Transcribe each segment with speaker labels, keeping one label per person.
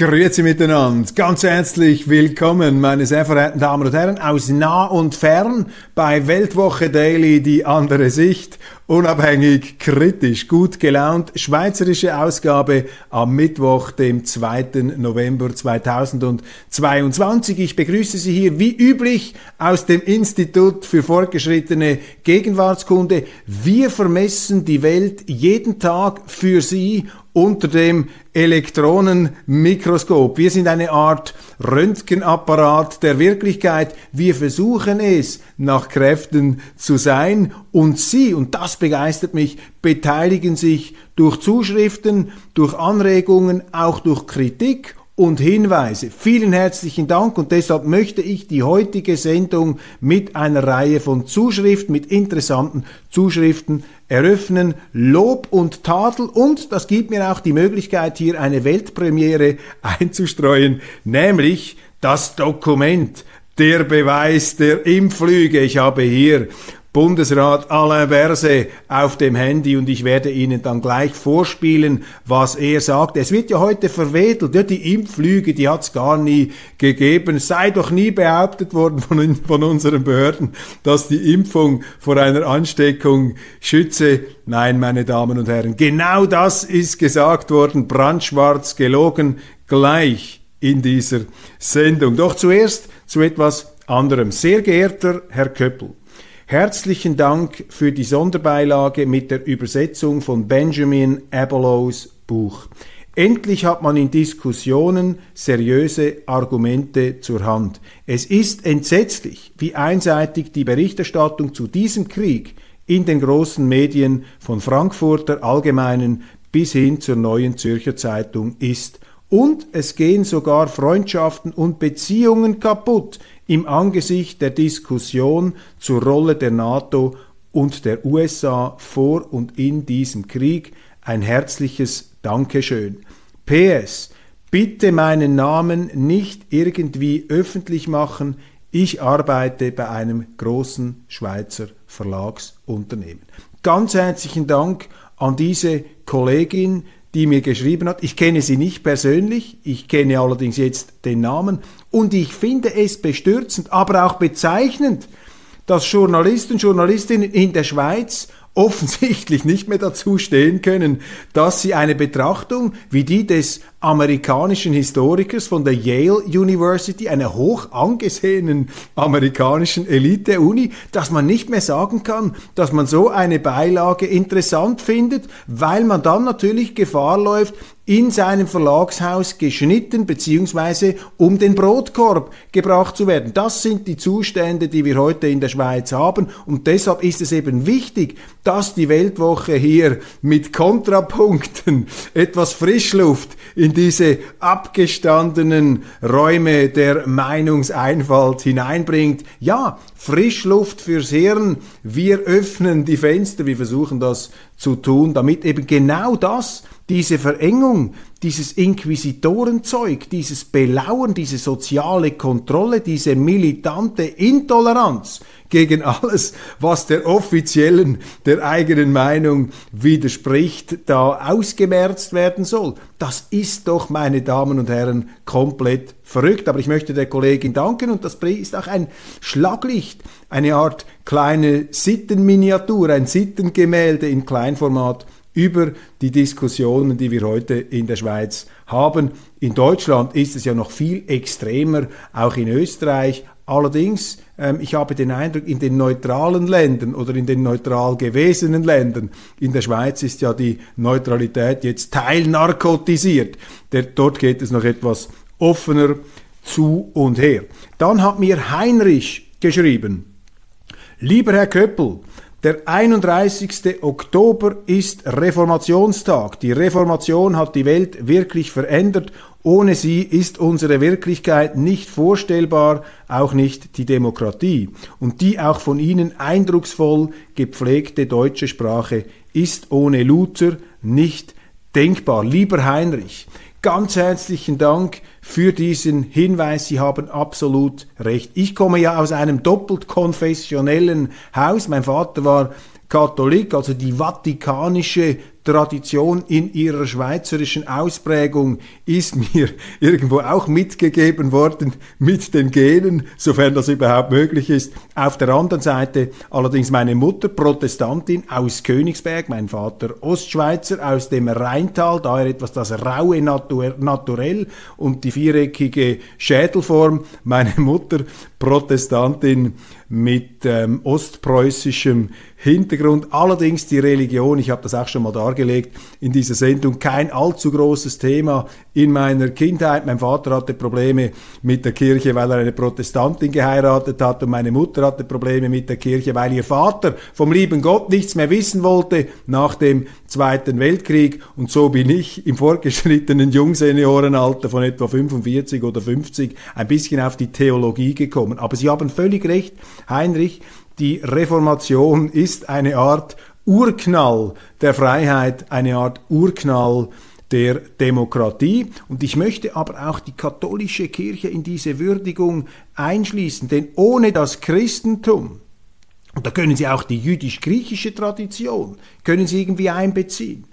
Speaker 1: Grüezi miteinander, ganz herzlich willkommen, meine sehr verehrten Damen und Herren, aus nah und fern bei Weltwoche Daily die andere Sicht, unabhängig, kritisch, gut gelaunt, schweizerische Ausgabe am Mittwoch, dem 2. November 2022. Ich begrüße Sie hier wie üblich aus dem Institut für fortgeschrittene Gegenwartskunde. Wir vermessen die Welt jeden Tag für Sie unter dem Elektronenmikroskop. Wir sind eine Art Röntgenapparat der Wirklichkeit. Wir versuchen es nach Kräften zu sein und Sie, und das begeistert mich, beteiligen sich durch Zuschriften, durch Anregungen, auch durch Kritik und Hinweise. Vielen herzlichen Dank und deshalb möchte ich die heutige Sendung mit einer Reihe von Zuschriften, mit interessanten Zuschriften eröffnen. Lob und Tadel und das gibt mir auch die Möglichkeit, hier eine Weltpremiere einzustreuen, nämlich das Dokument, der Beweis der Impflüge. Ich habe hier Bundesrat Alain Berset auf dem Handy und ich werde Ihnen dann gleich vorspielen, was er sagt. Es wird ja heute verwedelt, ja, die Impflüge, die hat es gar nie gegeben. Es sei doch nie behauptet worden von, von unseren Behörden, dass die Impfung vor einer Ansteckung schütze. Nein, meine Damen und Herren, genau das ist gesagt worden, brandschwarz gelogen, gleich in dieser Sendung. Doch zuerst zu etwas anderem. Sehr geehrter Herr Köppel, Herzlichen Dank für die Sonderbeilage mit der Übersetzung von Benjamin Abelows Buch. Endlich hat man in Diskussionen seriöse Argumente zur Hand. Es ist entsetzlich, wie einseitig die Berichterstattung zu diesem Krieg in den großen Medien von Frankfurter Allgemeinen bis hin zur neuen Zürcher Zeitung ist. Und es gehen sogar Freundschaften und Beziehungen kaputt im Angesicht der Diskussion zur Rolle der NATO und der USA vor und in diesem Krieg ein herzliches Dankeschön. PS, bitte meinen Namen nicht irgendwie öffentlich machen. Ich arbeite bei einem großen Schweizer Verlagsunternehmen. Ganz herzlichen Dank an diese Kollegin, die mir geschrieben hat. Ich kenne sie nicht persönlich, ich kenne allerdings jetzt den Namen und ich finde es bestürzend, aber auch bezeichnend, dass Journalisten, Journalistinnen in der Schweiz offensichtlich nicht mehr dazu stehen können, dass sie eine Betrachtung wie die des amerikanischen Historikers von der Yale University, einer hoch angesehenen amerikanischen Elite-Uni, dass man nicht mehr sagen kann, dass man so eine Beilage interessant findet, weil man dann natürlich Gefahr läuft, in seinem Verlagshaus geschnitten bzw. um den Brotkorb gebracht zu werden. Das sind die Zustände, die wir heute in der Schweiz haben und deshalb ist es eben wichtig, dass die Weltwoche hier mit Kontrapunkten etwas Frischluft in in diese abgestandenen Räume der Meinungseinfalt hineinbringt. Ja, Frischluft fürs Hirn. Wir öffnen die Fenster, wir versuchen das zu tun, damit eben genau das, diese Verengung, dieses Inquisitorenzeug, dieses Belauern, diese soziale Kontrolle, diese militante Intoleranz gegen alles, was der offiziellen, der eigenen Meinung widerspricht, da ausgemerzt werden soll. Das ist doch, meine Damen und Herren, komplett verrückt. Aber ich möchte der Kollegin danken und das ist auch ein Schlaglicht, eine Art kleine Sittenminiatur, ein Sittengemälde in Kleinformat über die Diskussionen, die wir heute in der Schweiz haben. In Deutschland ist es ja noch viel extremer, auch in Österreich. Allerdings, ähm, ich habe den Eindruck, in den neutralen Ländern oder in den neutral gewesenen Ländern, in der Schweiz ist ja die Neutralität jetzt teilnarkotisiert. Der, dort geht es noch etwas offener zu und her. Dann hat mir Heinrich geschrieben. Lieber Herr Köppel, der 31. Oktober ist Reformationstag. Die Reformation hat die Welt wirklich verändert. Ohne sie ist unsere Wirklichkeit nicht vorstellbar, auch nicht die Demokratie. Und die auch von Ihnen eindrucksvoll gepflegte deutsche Sprache ist ohne Luther nicht denkbar. Lieber Heinrich, ganz herzlichen Dank für diesen Hinweis. Sie haben absolut recht. Ich komme ja aus einem doppelt konfessionellen Haus. Mein Vater war Katholik, also die vatikanische Tradition in ihrer schweizerischen Ausprägung ist mir irgendwo auch mitgegeben worden mit den Genen, sofern das überhaupt möglich ist. Auf der anderen Seite allerdings meine Mutter Protestantin aus Königsberg, mein Vater Ostschweizer aus dem Rheintal, daher etwas das raue Natur Naturell und die viereckige Schädelform. Meine Mutter Protestantin mit ähm, ostpreußischem Hintergrund. Allerdings die Religion, ich habe das auch schon mal dargelegt in dieser Sendung, kein allzu großes Thema in meiner Kindheit. Mein Vater hatte Probleme mit der Kirche, weil er eine Protestantin geheiratet hat und meine Mutter hatte Probleme mit der Kirche, weil ihr Vater vom lieben Gott nichts mehr wissen wollte nach dem Zweiten Weltkrieg. Und so bin ich im fortgeschrittenen Jungseniorenalter von etwa 45 oder 50 ein bisschen auf die Theologie gekommen. Aber Sie haben völlig recht, Heinrich, die Reformation ist eine Art Urknall der Freiheit, eine Art Urknall der Demokratie. Und ich möchte aber auch die katholische Kirche in diese Würdigung einschließen, denn ohne das Christentum, und da können Sie auch die jüdisch-griechische Tradition, können Sie irgendwie einbeziehen.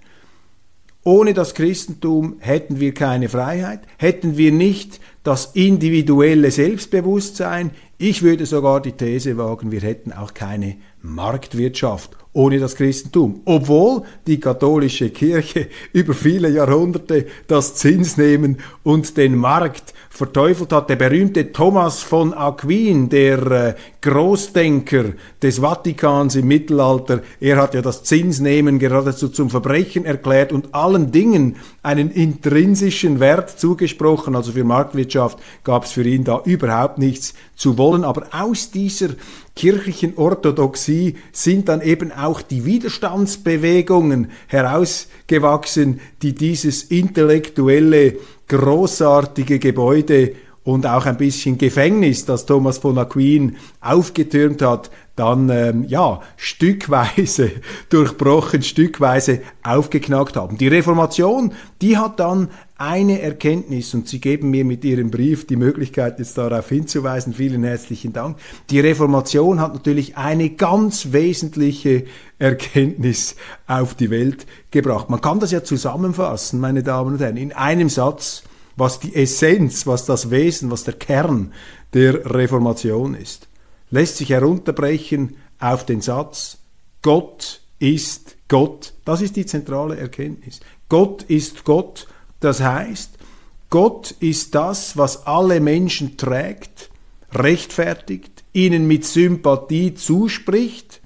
Speaker 1: Ohne das Christentum hätten wir keine Freiheit, hätten wir nicht das individuelle Selbstbewusstsein. Ich würde sogar die These wagen, wir hätten auch keine Marktwirtschaft ohne das Christentum, obwohl die katholische Kirche über viele Jahrhunderte das Zinsnehmen und den Markt verteufelt hat. Der berühmte Thomas von Aquin, der äh, Großdenker des Vatikans im Mittelalter, er hat ja das Zinsnehmen geradezu zum Verbrechen erklärt und allen Dingen einen intrinsischen Wert zugesprochen. Also für Marktwirtschaft gab es für ihn da überhaupt nichts zu wollen. Aber aus dieser kirchlichen Orthodoxie sind dann eben auch die Widerstandsbewegungen herausgewachsen, die dieses intellektuelle, großartige Gebäude und auch ein bisschen Gefängnis, das Thomas von Aquin aufgetürmt hat, dann ähm, ja stückweise durchbrochen, stückweise aufgeknackt haben. Die Reformation, die hat dann eine Erkenntnis und Sie geben mir mit Ihrem Brief die Möglichkeit, jetzt darauf hinzuweisen. Vielen herzlichen Dank. Die Reformation hat natürlich eine ganz wesentliche Erkenntnis auf die Welt gebracht. Man kann das ja zusammenfassen, meine Damen und Herren, in einem Satz, was die Essenz, was das Wesen, was der Kern der Reformation ist. Lässt sich herunterbrechen auf den Satz, Gott ist Gott. Das ist die zentrale Erkenntnis. Gott ist Gott das heißt, Gott ist das, was alle Menschen trägt, rechtfertigt, ihnen mit Sympathie zuspricht.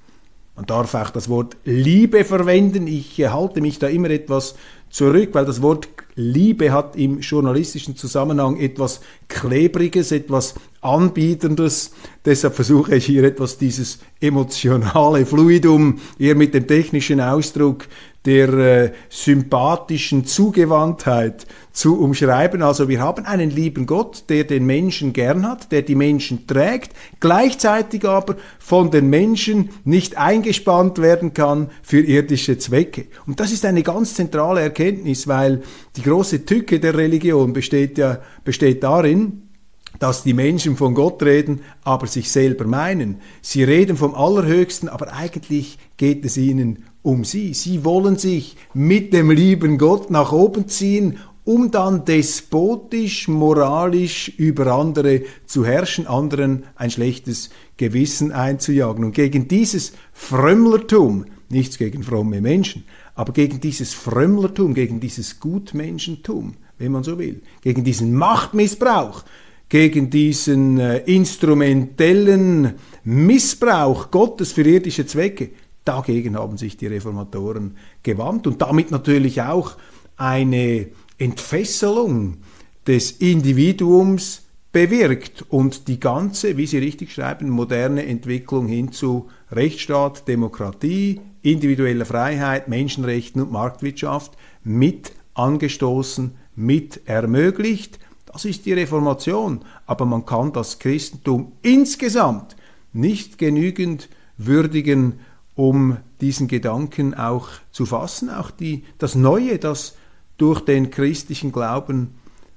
Speaker 1: Man darf auch das Wort Liebe verwenden. Ich halte mich da immer etwas zurück, weil das Wort Liebe hat im journalistischen Zusammenhang etwas Klebriges, etwas Anbietendes. Deshalb versuche ich hier etwas dieses emotionale Fluidum eher mit dem technischen Ausdruck der äh, sympathischen Zugewandtheit zu umschreiben. Also wir haben einen lieben Gott, der den Menschen gern hat, der die Menschen trägt, gleichzeitig aber von den Menschen nicht eingespannt werden kann für irdische Zwecke. Und das ist eine ganz zentrale Erkenntnis, weil die große Tücke der Religion besteht ja besteht darin, dass die Menschen von Gott reden, aber sich selber meinen. Sie reden vom Allerhöchsten, aber eigentlich geht es ihnen um sie. Sie wollen sich mit dem lieben Gott nach oben ziehen, um dann despotisch, moralisch über andere zu herrschen, anderen ein schlechtes Gewissen einzujagen. Und gegen dieses Frömmlertum, nichts gegen fromme Menschen, aber gegen dieses Frömmlertum, gegen dieses Gutmenschentum, wenn man so will, gegen diesen Machtmissbrauch, gegen diesen äh, instrumentellen Missbrauch Gottes für irdische Zwecke, Dagegen haben sich die Reformatoren gewandt und damit natürlich auch eine Entfesselung des Individuums bewirkt und die ganze, wie Sie richtig schreiben, moderne Entwicklung hin zu Rechtsstaat, Demokratie, individueller Freiheit, Menschenrechten und Marktwirtschaft mit angestoßen, mit ermöglicht. Das ist die Reformation, aber man kann das Christentum insgesamt nicht genügend würdigen, um diesen Gedanken auch zu fassen, auch die, das Neue, das durch den christlichen Glauben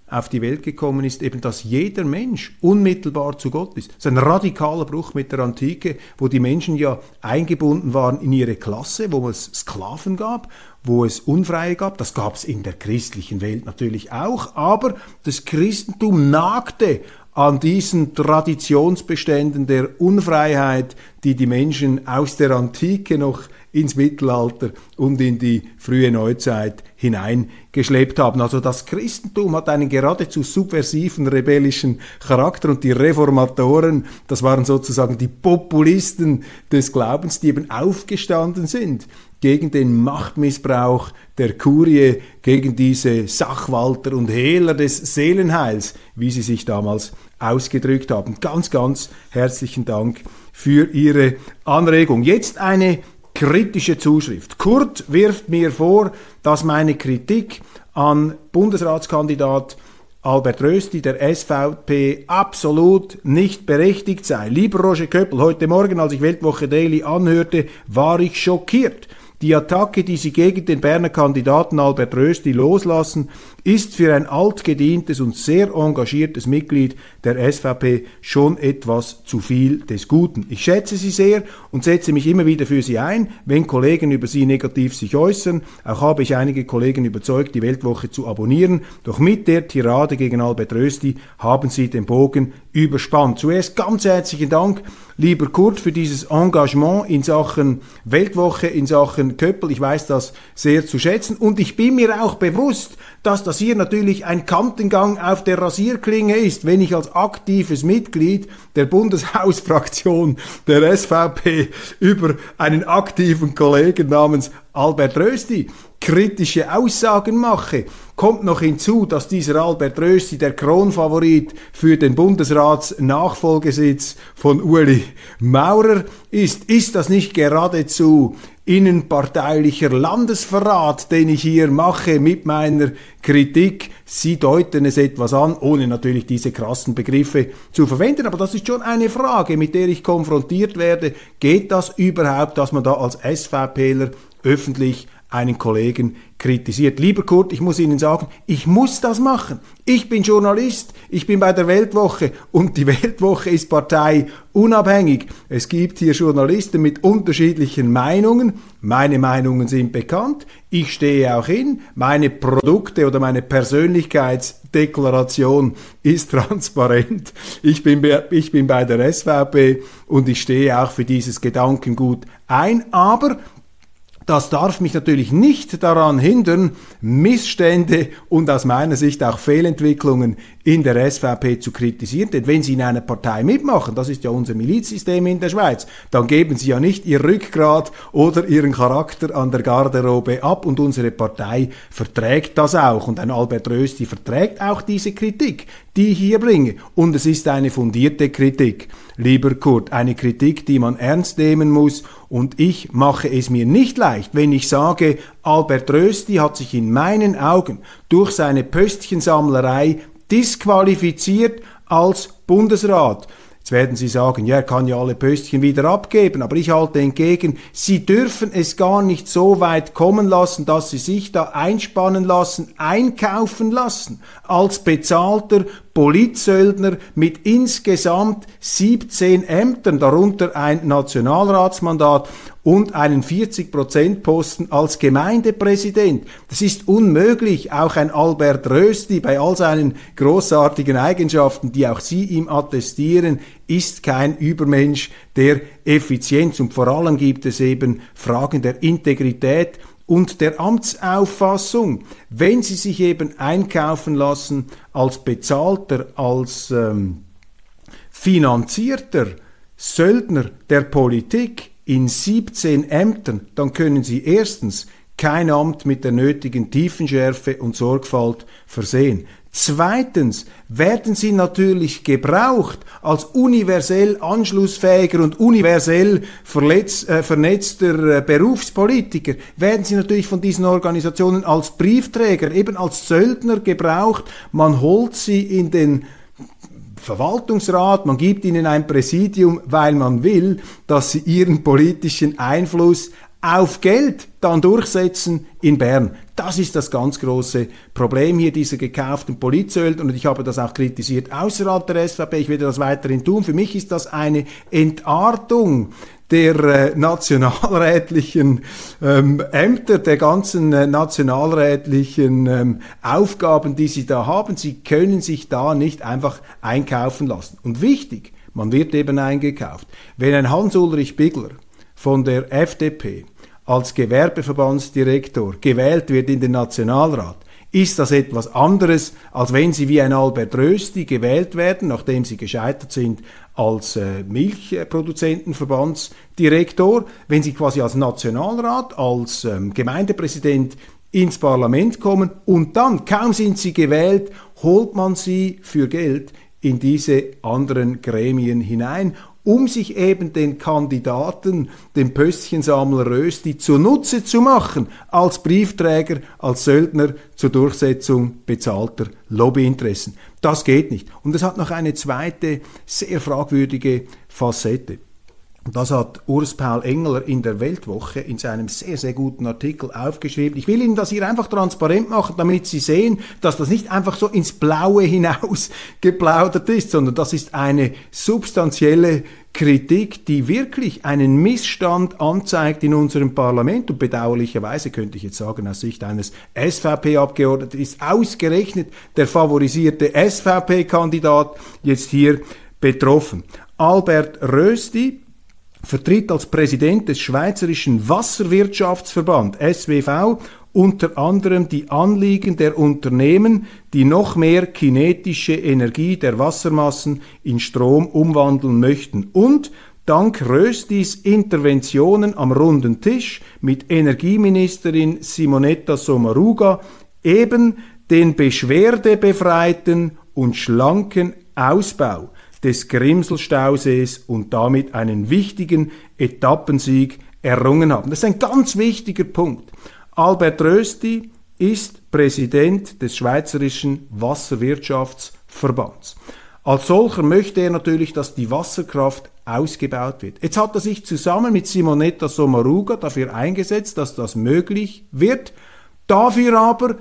Speaker 1: auf die Welt gekommen ist, eben dass jeder Mensch unmittelbar zu Gott ist. Das ist ein radikaler Bruch mit der Antike, wo die Menschen ja eingebunden waren in ihre Klasse, wo es Sklaven gab, wo es Unfreie gab. Das gab es in der christlichen Welt natürlich auch, aber das Christentum nagte an diesen Traditionsbeständen der Unfreiheit, die die Menschen aus der Antike noch ins Mittelalter und in die frühe Neuzeit hineingeschleppt haben. Also das Christentum hat einen geradezu subversiven, rebellischen Charakter und die Reformatoren, das waren sozusagen die Populisten des Glaubens, die eben aufgestanden sind gegen den Machtmissbrauch der Kurie, gegen diese Sachwalter und Hehler des Seelenheils, wie sie sich damals ausgedrückt haben. Ganz, ganz herzlichen Dank für Ihre Anregung. Jetzt eine kritische Zuschrift. Kurt wirft mir vor, dass meine Kritik an Bundesratskandidat Albert Rösti der SVP absolut nicht berechtigt sei. Lieber Roger Köppel, heute Morgen, als ich Weltwoche Daily anhörte, war ich schockiert. Die Attacke, die Sie gegen den Berner Kandidaten Albert Rösti loslassen, ist für ein altgedientes und sehr engagiertes Mitglied der SVP schon etwas zu viel des Guten. Ich schätze Sie sehr und setze mich immer wieder für Sie ein, wenn Kollegen über Sie negativ sich äußern. Auch habe ich einige Kollegen überzeugt, die Weltwoche zu abonnieren. Doch mit der Tirade gegen Albert Rösti haben Sie den Bogen überspannt. Zuerst ganz herzlichen Dank, lieber Kurt, für dieses Engagement in Sachen Weltwoche, in Sachen Köppel. Ich weiß das sehr zu schätzen und ich bin mir auch bewusst, dass das hier natürlich ein Kantengang auf der Rasierklinge ist, wenn ich als aktives Mitglied der Bundeshausfraktion der SVP über einen aktiven Kollegen namens Albert Rösti kritische Aussagen mache. Kommt noch hinzu, dass dieser Albert Rösti der Kronfavorit für den Bundesratsnachfolgesitz von Uli Maurer ist. Ist das nicht geradezu innenparteilicher Landesverrat, den ich hier mache mit meiner Kritik. Sie deuten es etwas an, ohne natürlich diese krassen Begriffe zu verwenden. Aber das ist schon eine Frage, mit der ich konfrontiert werde. Geht das überhaupt, dass man da als SVPler öffentlich einen Kollegen kritisiert. Lieber Kurt, ich muss Ihnen sagen, ich muss das machen. Ich bin Journalist, ich bin bei der Weltwoche und die Weltwoche ist Partei unabhängig. Es gibt hier Journalisten mit unterschiedlichen Meinungen. Meine Meinungen sind bekannt. Ich stehe auch hin. Meine Produkte oder meine Persönlichkeitsdeklaration ist transparent. Ich bin, ich bin bei der SVP und ich stehe auch für dieses Gedankengut ein. Aber das darf mich natürlich nicht daran hindern, Missstände und aus meiner Sicht auch Fehlentwicklungen in der SVP zu kritisieren. Denn wenn Sie in einer Partei mitmachen, das ist ja unser Milizsystem in der Schweiz, dann geben Sie ja nicht Ihr Rückgrat oder Ihren Charakter an der Garderobe ab und unsere Partei verträgt das auch. Und ein Albert Rösti verträgt auch diese Kritik, die ich hier bringe. Und es ist eine fundierte Kritik, lieber Kurt, eine Kritik, die man ernst nehmen muss und ich mache es mir nicht leicht, wenn ich sage, Albert Rösti hat sich in meinen Augen durch seine Pöstchensammlerei disqualifiziert als Bundesrat. Jetzt werden Sie sagen, ja, er kann ja alle Pöstchen wieder abgeben, aber ich halte entgegen, Sie dürfen es gar nicht so weit kommen lassen, dass Sie sich da einspannen lassen, einkaufen lassen, als bezahlter Polizsöldner mit insgesamt 17 Ämtern, darunter ein Nationalratsmandat und einen 40%-Posten als Gemeindepräsident. Das ist unmöglich. Auch ein Albert Rösti bei all seinen großartigen Eigenschaften, die auch Sie ihm attestieren, ist kein Übermensch der Effizienz. Und vor allem gibt es eben Fragen der Integrität und der Amtsauffassung, wenn sie sich eben einkaufen lassen als bezahlter, als ähm, finanzierter Söldner der Politik in 17 Ämtern, dann können sie erstens kein Amt mit der nötigen Tiefenschärfe und Sorgfalt versehen. Zweitens werden sie natürlich gebraucht als universell anschlussfähiger und universell verletz, äh, vernetzter äh, Berufspolitiker, werden sie natürlich von diesen Organisationen als Briefträger, eben als Söldner gebraucht. Man holt sie in den Verwaltungsrat, man gibt ihnen ein Präsidium, weil man will, dass sie ihren politischen Einfluss auf Geld dann durchsetzen in Bern. Das ist das ganz große Problem hier dieser gekauften Polizöl und ich habe das auch kritisiert außerhalb der SVP. Ich werde das weiterhin tun. Für mich ist das eine Entartung der äh, nationalrätlichen ähm, Ämter, der ganzen äh, nationalrätlichen ähm, Aufgaben, die sie da haben. Sie können sich da nicht einfach einkaufen lassen. Und wichtig, man wird eben eingekauft. Wenn ein Hans-Ulrich Bigler von der FDP als Gewerbeverbandsdirektor gewählt wird in den Nationalrat, ist das etwas anderes, als wenn sie wie ein Albert Rösti gewählt werden, nachdem sie gescheitert sind als äh, Milchproduzentenverbandsdirektor, wenn sie quasi als Nationalrat, als ähm, Gemeindepräsident ins Parlament kommen und dann, kaum sind sie gewählt, holt man sie für Geld in diese anderen Gremien hinein um sich eben den Kandidaten, dem Pöstchensammler Rösti, zunutze zu machen, als Briefträger, als Söldner zur Durchsetzung bezahlter Lobbyinteressen. Das geht nicht. Und es hat noch eine zweite, sehr fragwürdige Facette. Das hat Urs Paul Engeler in der Weltwoche in seinem sehr, sehr guten Artikel aufgeschrieben. Ich will Ihnen das hier einfach transparent machen, damit Sie sehen, dass das nicht einfach so ins Blaue hinaus geplaudert ist, sondern das ist eine substanzielle Kritik, die wirklich einen Missstand anzeigt in unserem Parlament und bedauerlicherweise könnte ich jetzt sagen, aus Sicht eines SVP-Abgeordneten ist ausgerechnet der favorisierte SVP-Kandidat jetzt hier betroffen. Albert Rösti, vertritt als Präsident des Schweizerischen Wasserwirtschaftsverband SWV unter anderem die Anliegen der Unternehmen, die noch mehr kinetische Energie der Wassermassen in Strom umwandeln möchten. Und dank Röstis Interventionen am runden Tisch mit Energieministerin Simonetta Sommaruga eben den beschwerdebefreiten und schlanken Ausbau des Grimselstausees und damit einen wichtigen Etappensieg errungen haben. Das ist ein ganz wichtiger Punkt. Albert Rösti ist Präsident des Schweizerischen Wasserwirtschaftsverbands. Als solcher möchte er natürlich, dass die Wasserkraft ausgebaut wird. Jetzt hat er sich zusammen mit Simonetta Sommaruga dafür eingesetzt, dass das möglich wird. Dafür aber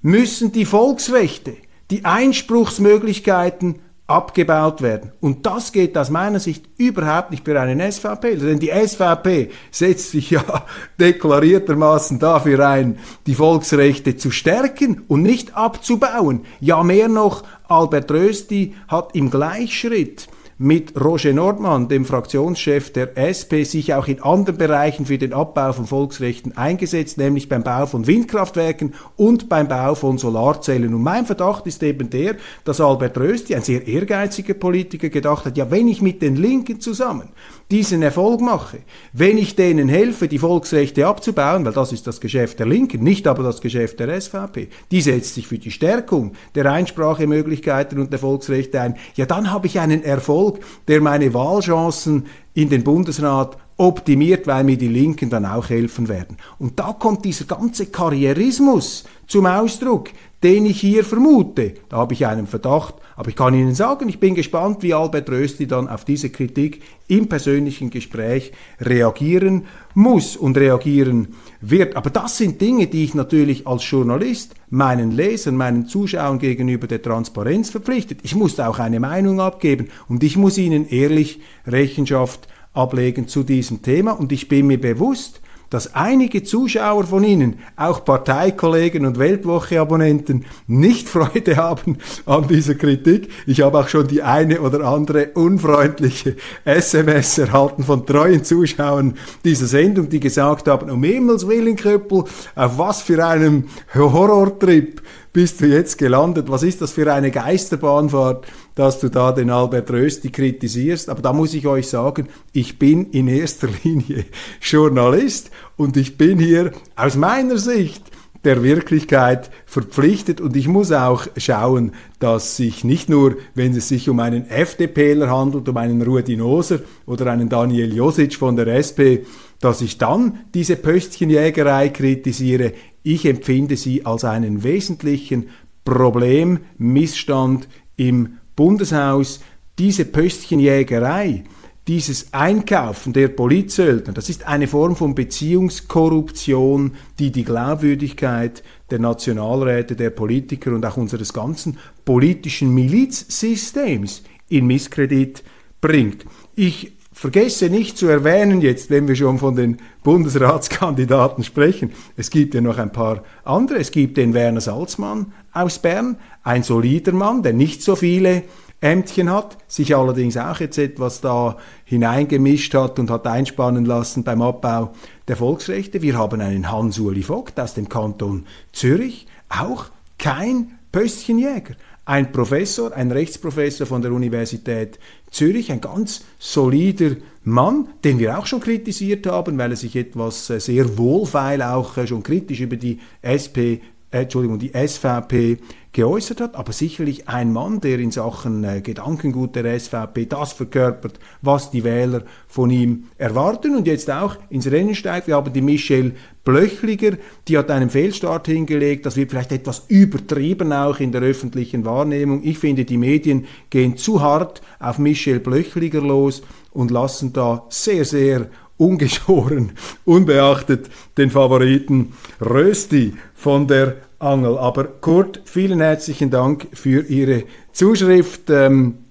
Speaker 1: müssen die Volksrechte, die Einspruchsmöglichkeiten abgebaut werden. Und das geht aus meiner Sicht überhaupt nicht für einen SVP. Denn die SVP setzt sich ja deklariertermaßen dafür ein, die Volksrechte zu stärken und nicht abzubauen. Ja, mehr noch, Albert Rösti hat im Gleichschritt mit Roger Nordmann, dem Fraktionschef der SP, sich auch in anderen Bereichen für den Abbau von Volksrechten eingesetzt, nämlich beim Bau von Windkraftwerken und beim Bau von Solarzellen. Und mein Verdacht ist eben der, dass Albert Rösti, ein sehr ehrgeiziger Politiker, gedacht hat, ja, wenn ich mit den Linken zusammen diesen Erfolg mache, wenn ich denen helfe, die Volksrechte abzubauen, weil das ist das Geschäft der Linken, nicht aber das Geschäft der SVP, die setzt sich für die Stärkung der Einsprachemöglichkeiten und der Volksrechte ein, ja dann habe ich einen Erfolg, der meine Wahlchancen in den Bundesrat optimiert, weil mir die Linken dann auch helfen werden. Und da kommt dieser ganze Karrierismus zum Ausdruck, den ich hier vermute. Da habe ich einen Verdacht, aber ich kann Ihnen sagen, ich bin gespannt, wie Albert Rösti dann auf diese Kritik im persönlichen Gespräch reagieren muss und reagieren wird. Aber das sind Dinge, die ich natürlich als Journalist meinen Lesern, meinen Zuschauern gegenüber der Transparenz verpflichtet. Ich muss auch eine Meinung abgeben und ich muss ihnen ehrlich Rechenschaft ablegen zu diesem Thema und ich bin mir bewusst, dass einige Zuschauer von Ihnen, auch Parteikollegen und Weltwoche-Abonnenten, nicht Freude haben an dieser Kritik. Ich habe auch schon die eine oder andere unfreundliche SMS erhalten von treuen Zuschauern dieser Sendung, die gesagt haben, um Himmels Willen, Köppel, auf was für einem Horrortrip bist du jetzt gelandet? Was ist das für eine Geisterbahnfahrt, dass du da den Albert Rösti kritisierst? Aber da muss ich euch sagen, ich bin in erster Linie Journalist und ich bin hier aus meiner Sicht der Wirklichkeit verpflichtet und ich muss auch schauen, dass sich nicht nur, wenn es sich um einen FDPler handelt, um einen Ruedinoser oder einen Daniel Josic von der SP, dass ich dann diese Pöstchenjägerei kritisiere. Ich empfinde sie als einen wesentlichen Problem, Missstand im Bundeshaus. Diese Pöstchenjägerei, dieses Einkaufen der Polizsöldner, das ist eine Form von Beziehungskorruption, die die Glaubwürdigkeit der Nationalräte, der Politiker und auch unseres ganzen politischen Milizsystems in Misskredit bringt. Ich vergesse nicht zu erwähnen jetzt, wenn wir schon von den Bundesratskandidaten sprechen, es gibt ja noch ein paar andere. Es gibt den Werner Salzmann aus Bern, ein solider Mann, der nicht so viele Ämtchen hat, sich allerdings auch jetzt etwas da hineingemischt hat und hat einspannen lassen beim Abbau der Volksrechte. Wir haben einen Hans-Uli Vogt aus dem Kanton Zürich, auch kein Pöstchenjäger. Ein Professor, ein Rechtsprofessor von der Universität Zürich, ein ganz solider Mann, den wir auch schon kritisiert haben, weil er sich etwas äh, sehr wohlfeil auch äh, schon kritisch über die SP, äh, Entschuldigung, die SVP geäußert hat, aber sicherlich ein Mann, der in Sachen äh, Gedankengut der SVP das verkörpert, was die Wähler von ihm erwarten und jetzt auch ins Rennen steigt. Wir haben die Michelle Blöchliger, die hat einen Fehlstart hingelegt, das wird vielleicht etwas übertrieben auch in der öffentlichen Wahrnehmung. Ich finde, die Medien gehen zu hart auf Michelle Blöchliger los und lassen da sehr, sehr ungeschoren, unbeachtet den Favoriten Rösti von der Angel. Aber Kurt, vielen herzlichen Dank für Ihre Zuschrift. Ähm,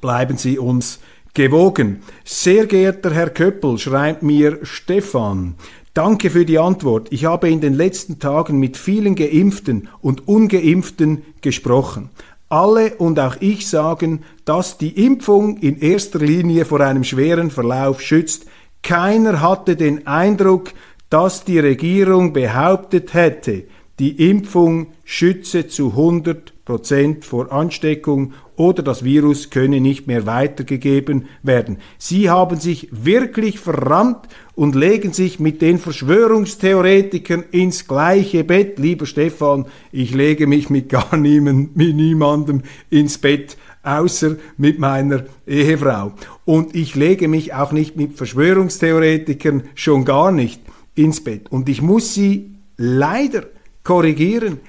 Speaker 1: bleiben Sie uns gewogen. Sehr geehrter Herr Köppel, schreibt mir Stefan. Danke für die Antwort. Ich habe in den letzten Tagen mit vielen Geimpften und Ungeimpften gesprochen. Alle und auch ich sagen, dass die Impfung in erster Linie vor einem schweren Verlauf schützt. Keiner hatte den Eindruck, dass die Regierung behauptet hätte, die Impfung schütze zu 100 Prozent vor Ansteckung oder das Virus könne nicht mehr weitergegeben werden. Sie haben sich wirklich verrammt und legen sich mit den Verschwörungstheoretikern ins gleiche Bett. Lieber Stefan, ich lege mich mit gar niemand, mit niemandem ins Bett, außer mit meiner Ehefrau. Und ich lege mich auch nicht mit Verschwörungstheoretikern schon gar nicht ins Bett. Und ich muss Sie leider korrigieren.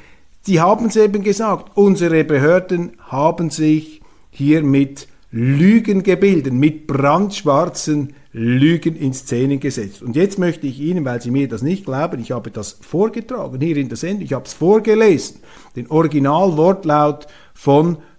Speaker 1: Die haben es eben gesagt, unsere Behörden haben sich hier mit Lügengebilden, mit brandschwarzen Lügen in Szene gesetzt. Und jetzt möchte ich Ihnen, weil Sie mir das nicht glauben, ich habe das vorgetragen hier in der Sendung, ich habe es vorgelesen, den Originalwortlaut von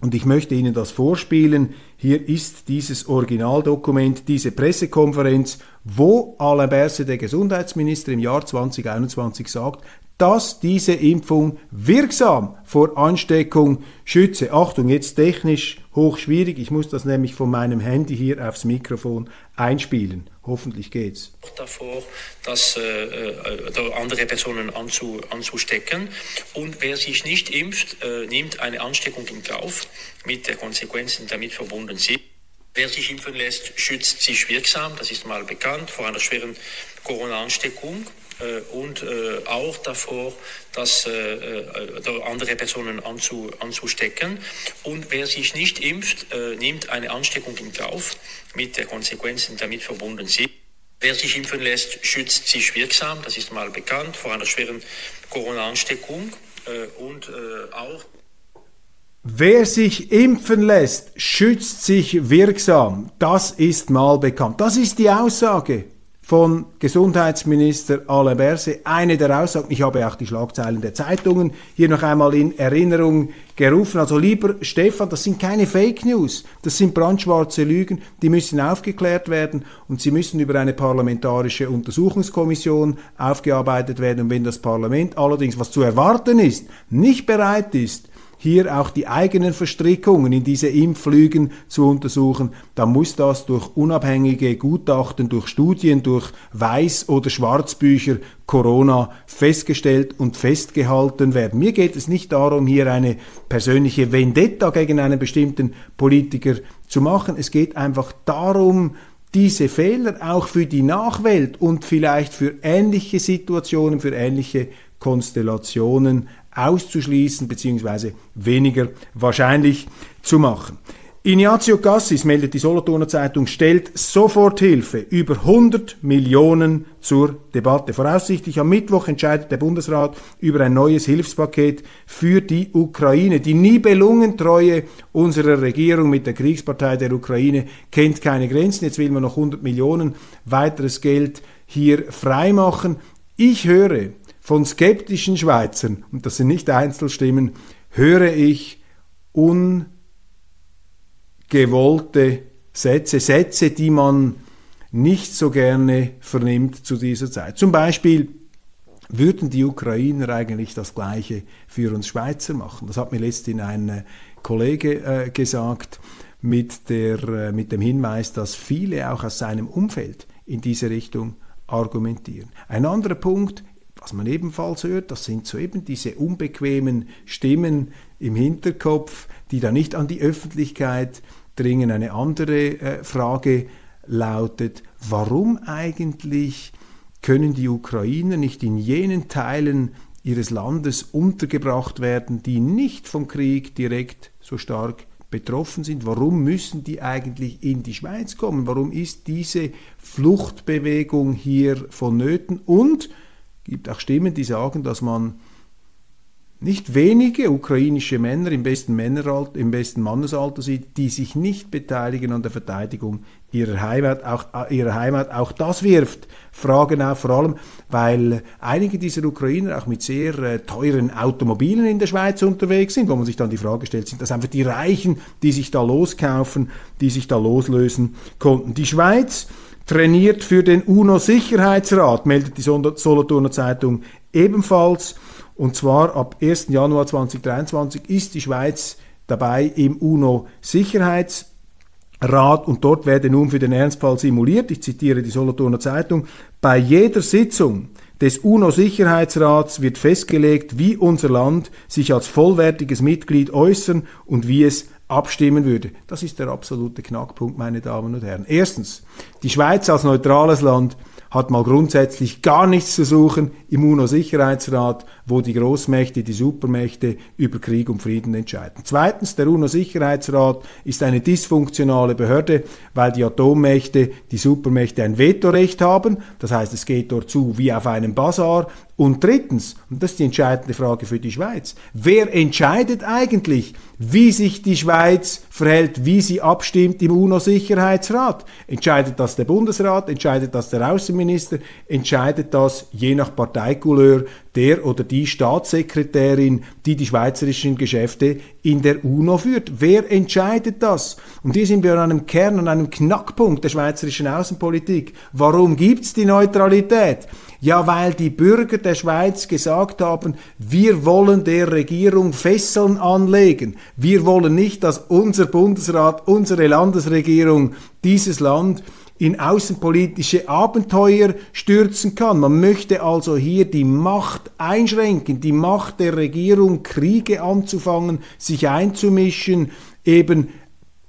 Speaker 1: Und ich möchte Ihnen das vorspielen. Hier ist dieses Originaldokument, diese Pressekonferenz, wo Alain Berset, der Gesundheitsminister, im Jahr 2021 sagt, dass diese Impfung wirksam vor Ansteckung schütze. Achtung, jetzt technisch hochschwierig. Ich muss das nämlich von meinem Handy hier aufs Mikrofon einspielen. Hoffentlich geht's.
Speaker 2: Davor, dass äh, äh, andere Personen anzu, anzustecken. Und wer sich nicht impft, äh, nimmt eine Ansteckung in Kauf mit den Konsequenzen damit verbunden sind. Wer sich impfen lässt, schützt sich wirksam, das ist mal bekannt, vor einer schweren Corona-Ansteckung und äh, auch davor, dass äh, andere Personen anzu, anzustecken. Und wer sich nicht impft, nimmt eine Ansteckung in Kauf mit den Konsequenzen, die damit verbunden sind. Wer sich impfen lässt, schützt sich wirksam, das ist mal bekannt, vor einer schweren Corona-Ansteckung und auch
Speaker 1: Wer sich impfen lässt, schützt sich wirksam. Das ist mal bekannt. Das ist die Aussage von Gesundheitsminister Alain Berset. Eine der Aussagen, ich habe auch die Schlagzeilen der Zeitungen hier noch einmal in Erinnerung gerufen. Also lieber Stefan, das sind keine Fake News, das sind brandschwarze Lügen, die müssen aufgeklärt werden und sie müssen über eine parlamentarische Untersuchungskommission aufgearbeitet werden. Und wenn das Parlament allerdings, was zu erwarten ist, nicht bereit ist, hier auch die eigenen Verstrickungen in diese Impflügen zu untersuchen, dann muss das durch unabhängige Gutachten, durch Studien, durch Weiß- oder Schwarzbücher Corona festgestellt und festgehalten werden. Mir geht es nicht darum, hier eine persönliche Vendetta gegen einen bestimmten Politiker zu machen. Es geht einfach darum, diese Fehler auch für die Nachwelt und vielleicht für ähnliche Situationen, für ähnliche Konstellationen auszuschließen bzw. weniger wahrscheinlich zu machen. Ignazio Cassis, meldet die Solothurner Zeitung, stellt Soforthilfe über 100 Millionen zur Debatte. Voraussichtlich am Mittwoch entscheidet der Bundesrat über ein neues Hilfspaket für die Ukraine. Die Nibelungentreue unserer Regierung mit der Kriegspartei der Ukraine kennt keine Grenzen. Jetzt will man noch 100 Millionen weiteres Geld hier freimachen. Ich höre von skeptischen Schweizern, und das sind nicht Einzelstimmen, höre ich ungewollte Sätze, Sätze, die man nicht so gerne vernimmt zu dieser Zeit. Zum Beispiel, würden die Ukrainer eigentlich das Gleiche für uns Schweizer machen? Das hat mir letztens ein Kollege äh, gesagt mit, der, äh, mit dem Hinweis, dass viele auch aus seinem Umfeld in diese Richtung argumentieren. Ein anderer Punkt, was man ebenfalls hört, das sind so eben diese unbequemen Stimmen im Hinterkopf, die da nicht an die Öffentlichkeit dringen. Eine andere äh, Frage lautet, warum eigentlich können die Ukrainer nicht in jenen Teilen ihres Landes untergebracht werden, die nicht vom Krieg direkt so stark betroffen sind. Warum müssen die eigentlich in die Schweiz kommen? Warum ist diese Fluchtbewegung hier vonnöten? Und gibt auch Stimmen, die sagen, dass man nicht wenige ukrainische Männer im besten, Männeralter, im besten Mannesalter sieht, die sich nicht beteiligen an der Verteidigung ihrer Heimat. Auch, äh, ihrer Heimat. auch das wirft Fragen auf, vor allem, weil einige dieser Ukrainer auch mit sehr äh, teuren Automobilen in der Schweiz unterwegs sind, wo man sich dann die Frage stellt, sind das einfach die Reichen, die sich da loskaufen, die sich da loslösen konnten. Die Schweiz trainiert für den UNO-Sicherheitsrat, meldet die Solothurner Zeitung ebenfalls. Und zwar ab 1. Januar 2023 ist die Schweiz dabei im UNO-Sicherheitsrat und dort werde nun für den Ernstfall simuliert, ich zitiere die Solothurner Zeitung, bei jeder Sitzung des UNO-Sicherheitsrats wird festgelegt, wie unser Land sich als vollwertiges Mitglied äußern und wie es abstimmen würde. Das ist der absolute Knackpunkt, meine Damen und Herren. Erstens, die Schweiz als neutrales Land hat mal grundsätzlich gar nichts zu suchen im UNO-Sicherheitsrat, wo die Großmächte, die Supermächte über Krieg und Frieden entscheiden. Zweitens, der UNO-Sicherheitsrat ist eine dysfunktionale Behörde, weil die Atommächte, die Supermächte ein Vetorecht haben. Das heißt, es geht dort zu wie auf einem Bazar. Und drittens, und das ist die entscheidende Frage für die Schweiz, wer entscheidet eigentlich, wie sich die Schweiz verhält, wie sie abstimmt im UNO-Sicherheitsrat? Entscheidet das der Bundesrat, entscheidet das der Außenminister, entscheidet das je nach Parteikouleur der oder die Staatssekretärin, die die schweizerischen Geschäfte in der UNO führt. Wer entscheidet das? Und hier sind wir an einem Kern, an einem Knackpunkt der schweizerischen Außenpolitik. Warum gibt's die Neutralität? Ja, weil die Bürger der Schweiz gesagt haben, wir wollen der Regierung Fesseln anlegen. Wir wollen nicht, dass unser Bundesrat, unsere Landesregierung dieses Land in außenpolitische Abenteuer stürzen kann. Man möchte also hier die Macht einschränken, die Macht der Regierung, Kriege anzufangen, sich einzumischen, eben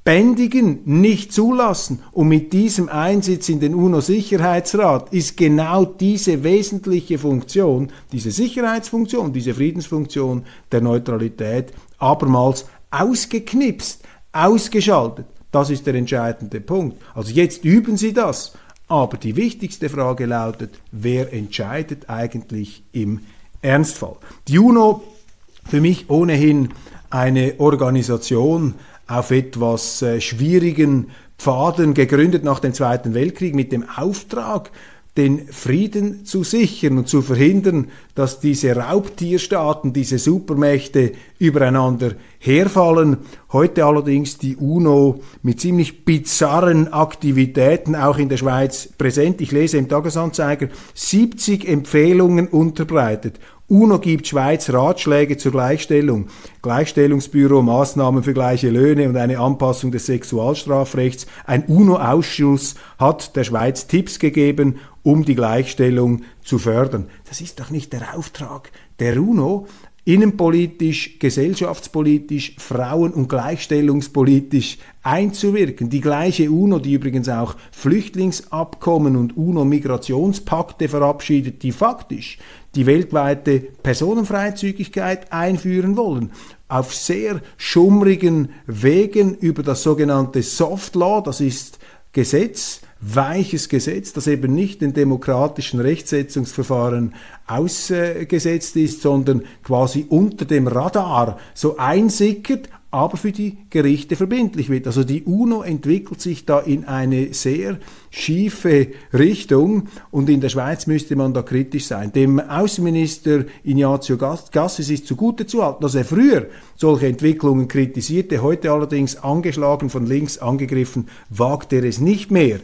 Speaker 1: bändigen, nicht zulassen. Und mit diesem Einsitz in den UNO-Sicherheitsrat ist genau diese wesentliche Funktion, diese Sicherheitsfunktion, diese Friedensfunktion der Neutralität abermals ausgeknipst, ausgeschaltet. Das ist der entscheidende Punkt. Also jetzt üben Sie das. Aber die wichtigste Frage lautet, wer entscheidet eigentlich im Ernstfall? Die UNO, für mich ohnehin eine Organisation, auf etwas äh, schwierigen Pfaden gegründet nach dem Zweiten Weltkrieg mit dem Auftrag, den Frieden zu sichern und zu verhindern, dass diese Raubtierstaaten, diese Supermächte übereinander herfallen. Heute allerdings die UNO mit ziemlich bizarren Aktivitäten auch in der Schweiz präsent. Ich lese im Tagesanzeiger 70 Empfehlungen unterbreitet UNO gibt Schweiz Ratschläge zur Gleichstellung. Gleichstellungsbüro, Maßnahmen für gleiche Löhne und eine Anpassung des Sexualstrafrechts. Ein UNO-Ausschuss hat der Schweiz Tipps gegeben, um die Gleichstellung zu fördern. Das ist doch nicht der Auftrag der UNO, innenpolitisch, gesellschaftspolitisch, frauen- und gleichstellungspolitisch einzuwirken. Die gleiche UNO, die übrigens auch Flüchtlingsabkommen und UNO-Migrationspakte verabschiedet, die faktisch die weltweite Personenfreizügigkeit einführen wollen. Auf sehr schummrigen Wegen über das sogenannte Soft Law, das ist Gesetz, weiches Gesetz, das eben nicht den demokratischen Rechtsetzungsverfahren ausgesetzt ist, sondern quasi unter dem Radar so einsickert, aber für die Gerichte verbindlich wird. Also die UNO entwickelt sich da in eine sehr schiefe Richtung und in der Schweiz müsste man da kritisch sein. Dem Außenminister Ignazio Gassis ist zugute zu halten, dass er früher solche Entwicklungen kritisierte, heute allerdings angeschlagen von links angegriffen, wagt er es nicht mehr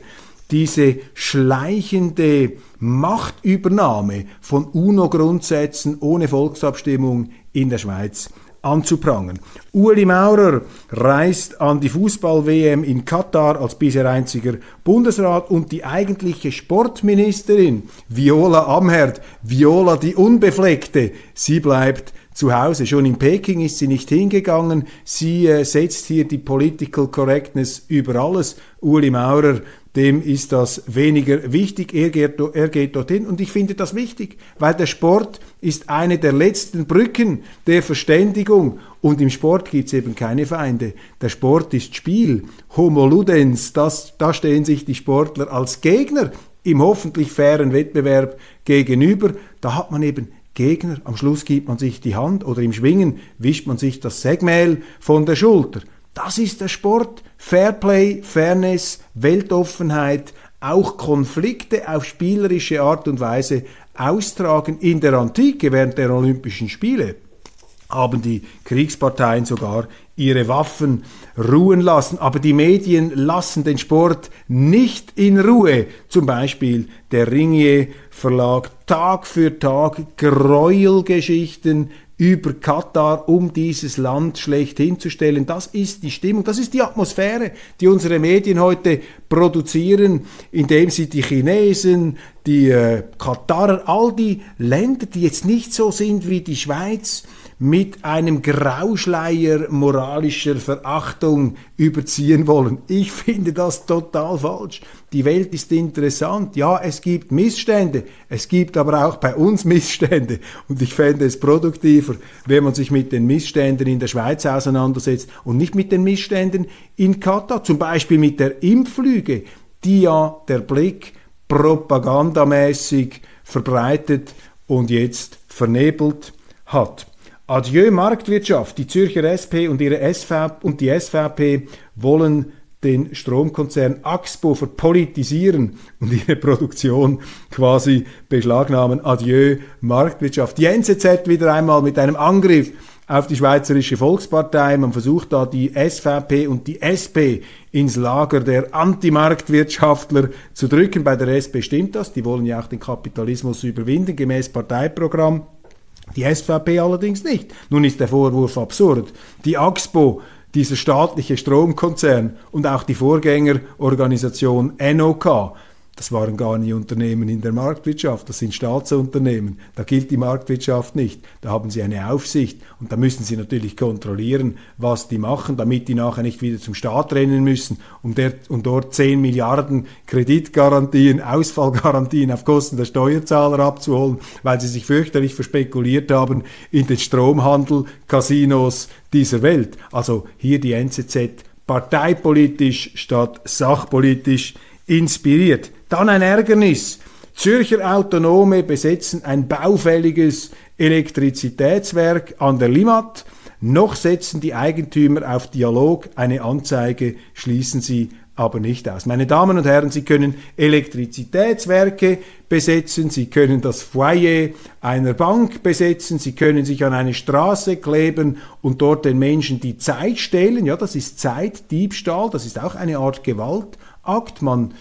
Speaker 1: diese schleichende Machtübernahme von UNO-Grundsätzen ohne Volksabstimmung in der Schweiz anzuprangern. Ueli Maurer reist an die Fußball-WM in Katar als bisher einziger Bundesrat und die eigentliche Sportministerin Viola Amherd, Viola die Unbefleckte, sie bleibt zu Hause. Schon in Peking ist sie nicht hingegangen. Sie äh, setzt hier die Political Correctness über alles. Uli Maurer dem ist das weniger wichtig. Er geht, er geht dorthin und ich finde das wichtig, weil der Sport ist eine der letzten Brücken der Verständigung und im Sport gibt es eben keine Feinde. Der Sport ist Spiel. Homo ludens, das, da stehen sich die Sportler als Gegner im hoffentlich fairen Wettbewerb gegenüber. Da hat man eben Gegner. Am Schluss gibt man sich die Hand oder im Schwingen wischt man sich das Segmehl von der Schulter. Das ist der Sport. Fairplay, Fairness, Weltoffenheit, auch Konflikte auf spielerische Art und Weise austragen. In der Antike während der Olympischen Spiele haben die Kriegsparteien sogar ihre Waffen ruhen lassen. Aber die Medien lassen den Sport nicht in Ruhe. Zum Beispiel der Ringier Verlag Tag für Tag Gräuelgeschichten über Katar, um dieses Land schlecht hinzustellen. Das ist die Stimmung, das ist die Atmosphäre, die unsere Medien heute produzieren, indem sie die Chinesen, die äh, Katarer, all die Länder, die jetzt nicht so sind wie die Schweiz, mit einem Grauschleier moralischer Verachtung überziehen wollen. Ich finde das total falsch. Die Welt ist interessant. Ja, es gibt Missstände. Es gibt aber auch bei uns Missstände. Und ich fände es produktiver, wenn man sich mit den Missständen in der Schweiz auseinandersetzt und nicht mit den Missständen in Katar. Zum Beispiel mit der Impflüge, die ja der Blick propagandamäßig verbreitet und jetzt vernebelt hat. Adieu Marktwirtschaft. Die Zürcher SP und, ihre SVP und die SVP wollen den Stromkonzern Axpo verpolitisieren und ihre Produktion quasi beschlagnahmen. Adieu Marktwirtschaft. Die NZZ wieder einmal mit einem Angriff auf die Schweizerische Volkspartei. Man versucht da die SVP und die SP ins Lager der Antimarktwirtschaftler zu drücken. Bei der SP stimmt das. Die wollen ja auch den Kapitalismus überwinden, gemäß Parteiprogramm. Die SVP allerdings nicht. Nun ist der Vorwurf absurd. Die AXPO, dieser staatliche Stromkonzern und auch die Vorgängerorganisation NOK, das waren gar nie Unternehmen in der Marktwirtschaft, das sind Staatsunternehmen. Da gilt die Marktwirtschaft nicht. Da haben sie eine Aufsicht und da müssen sie natürlich kontrollieren, was die machen, damit die nachher nicht wieder zum Staat rennen müssen, um, der, um dort 10 Milliarden Kreditgarantien, Ausfallgarantien auf Kosten der Steuerzahler abzuholen, weil sie sich fürchterlich verspekuliert haben in den Stromhandel, Casinos dieser Welt. Also hier die NZZ parteipolitisch statt sachpolitisch inspiriert. Dann ein Ärgernis. Zürcher Autonome besetzen ein baufälliges Elektrizitätswerk an der Limmat. Noch setzen die Eigentümer auf Dialog. Eine Anzeige schließen sie aber nicht aus. Meine Damen und Herren, Sie können Elektrizitätswerke besetzen, Sie können das Foyer einer Bank besetzen, Sie können sich an eine Straße kleben und dort den Menschen die Zeit stehlen. Ja, das ist Zeitdiebstahl, das ist auch eine Art Gewaltakt. Man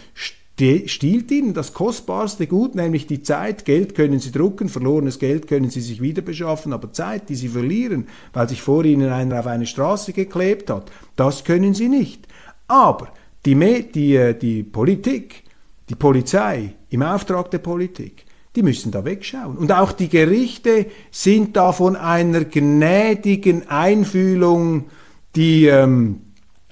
Speaker 1: stiehlt ihnen das kostbarste Gut, nämlich die Zeit. Geld können sie drucken, verlorenes Geld können sie sich wieder beschaffen, aber Zeit, die sie verlieren, weil sich vor ihnen einer auf eine Straße geklebt hat, das können sie nicht. Aber die, die, äh, die Politik, die Polizei im Auftrag der Politik, die müssen da wegschauen. Und auch die Gerichte sind da von einer gnädigen Einfühlung, die ähm,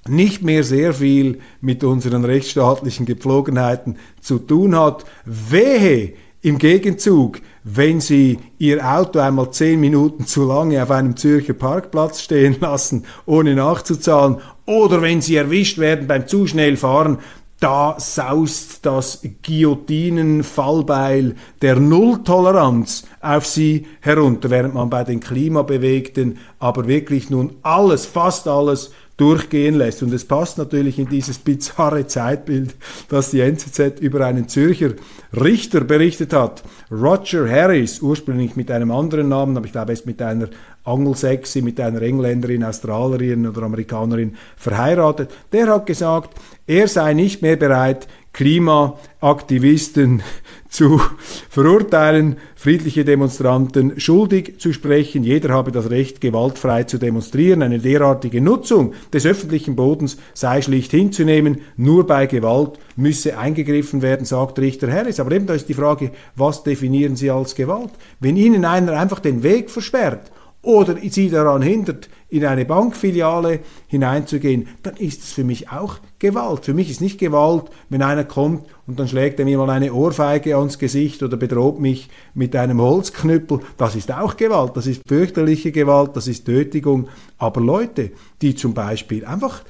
Speaker 1: nicht mehr sehr viel mit unseren rechtsstaatlichen Gepflogenheiten zu tun hat. Wehe im Gegenzug, wenn Sie Ihr Auto einmal zehn Minuten zu lange auf einem Zürcher Parkplatz stehen lassen, ohne nachzuzahlen, oder wenn Sie erwischt werden beim zu schnell fahren, da saust das Guillotinenfallbeil der Nulltoleranz auf sie herunter, während man bei den Klimabewegten aber wirklich nun alles, fast alles durchgehen lässt. Und es passt natürlich in dieses bizarre Zeitbild, das die NZZ über einen Zürcher Richter berichtet hat. Roger Harris, ursprünglich mit einem anderen Namen, aber ich glaube, er ist mit einer Angelsexy, mit einer Engländerin, Australierin oder Amerikanerin verheiratet. Der hat gesagt, er sei nicht mehr bereit, Klimaaktivisten zu verurteilen, friedliche Demonstranten schuldig zu sprechen. Jeder habe das Recht, gewaltfrei zu demonstrieren. Eine derartige Nutzung des öffentlichen Bodens sei schlicht hinzunehmen. Nur bei Gewalt müsse eingegriffen werden, sagt Richter Harris. Aber eben da ist die Frage, was definieren Sie als Gewalt? Wenn Ihnen einer einfach den Weg versperrt oder sie daran hindert, in eine Bankfiliale hineinzugehen, dann ist es für mich auch Gewalt. Für mich ist nicht Gewalt, wenn einer kommt und dann schlägt er mir mal eine Ohrfeige ans Gesicht oder bedroht mich mit einem Holzknüppel. Das ist auch Gewalt, das ist fürchterliche Gewalt, das ist Tötigung. Aber Leute, die zum Beispiel einfach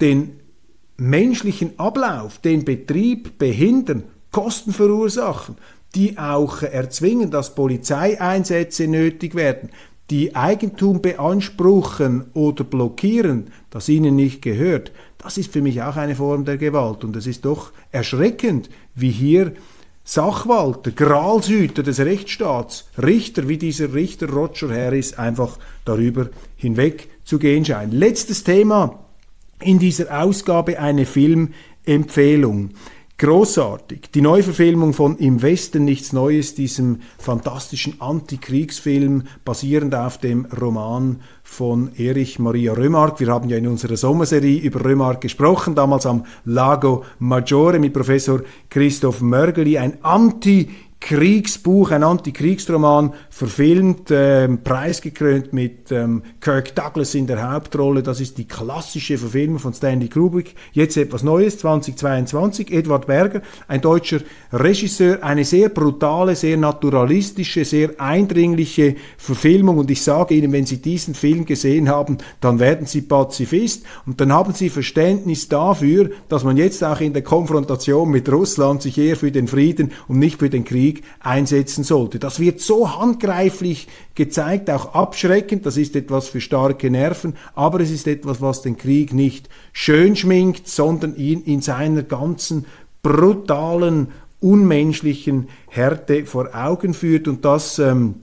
Speaker 1: den menschlichen Ablauf, den Betrieb behindern, Kosten verursachen, die auch erzwingen, dass Polizeieinsätze nötig werden, die Eigentum beanspruchen oder blockieren, das ihnen nicht gehört, das ist für mich auch eine Form der Gewalt. Und es ist doch erschreckend, wie hier Sachwalter, Gralshüter des Rechtsstaats, Richter wie dieser Richter Roger Harris einfach darüber hinweg zu gehen scheinen. Letztes Thema in dieser Ausgabe eine Filmempfehlung. Großartig. Die Neuverfilmung von Im Westen nichts Neues, diesem fantastischen Antikriegsfilm, basierend auf dem Roman von Erich Maria Römark. Wir haben ja in unserer Sommerserie über Römark gesprochen, damals am Lago Maggiore mit Professor Christoph Mörgeli, ein Anti Kriegsbuch, ein Antikriegsroman, verfilmt, äh, preisgekrönt mit ähm, Kirk Douglas in der Hauptrolle. Das ist die klassische Verfilmung von Stanley Kubrick. Jetzt etwas Neues, 2022. Edward Berger, ein deutscher Regisseur, eine sehr brutale, sehr naturalistische, sehr eindringliche Verfilmung. Und ich sage Ihnen, wenn Sie diesen Film gesehen haben, dann werden Sie Pazifist und dann haben Sie Verständnis dafür, dass man jetzt auch in der Konfrontation mit Russland sich eher für den Frieden und nicht für den Krieg Krieg einsetzen sollte. Das wird so handgreiflich gezeigt, auch abschreckend, das ist etwas für starke Nerven, aber es ist etwas, was den Krieg nicht schön schminkt, sondern ihn in seiner ganzen brutalen, unmenschlichen Härte vor Augen führt. Und das ähm,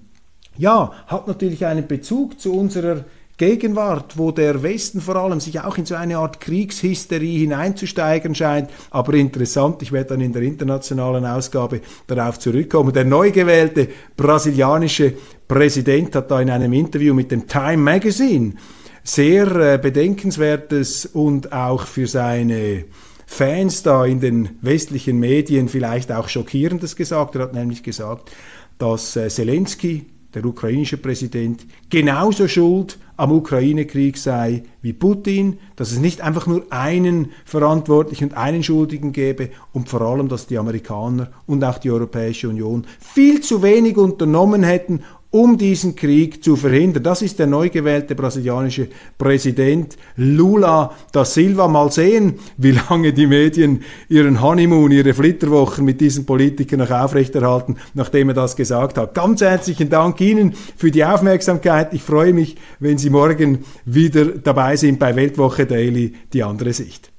Speaker 1: ja, hat natürlich einen Bezug zu unserer Gegenwart, wo der Westen vor allem sich auch in so eine Art Kriegshysterie hineinzusteigen scheint. Aber interessant, ich werde dann in der internationalen Ausgabe darauf zurückkommen. Der neu gewählte brasilianische Präsident hat da in einem Interview mit dem Time Magazine sehr äh, bedenkenswertes und auch für seine Fans da in den westlichen Medien vielleicht auch Schockierendes gesagt. Er hat nämlich gesagt, dass äh, Zelensky, der ukrainische Präsident, genauso schuld am Ukraine-Krieg sei wie Putin, dass es nicht einfach nur einen Verantwortlichen und einen Schuldigen gäbe und vor allem, dass die Amerikaner und auch die Europäische Union viel zu wenig unternommen hätten, um diesen Krieg zu verhindern. Das ist der neu gewählte brasilianische Präsident Lula da Silva. Mal sehen, wie lange die Medien ihren Honeymoon, ihre Flitterwochen mit diesen Politikern noch aufrechterhalten, nachdem er das gesagt hat. Ganz herzlichen Dank Ihnen für die Aufmerksamkeit. Ich freue mich, wenn Sie morgen wieder dabei sind bei Weltwoche Daily, die andere Sicht.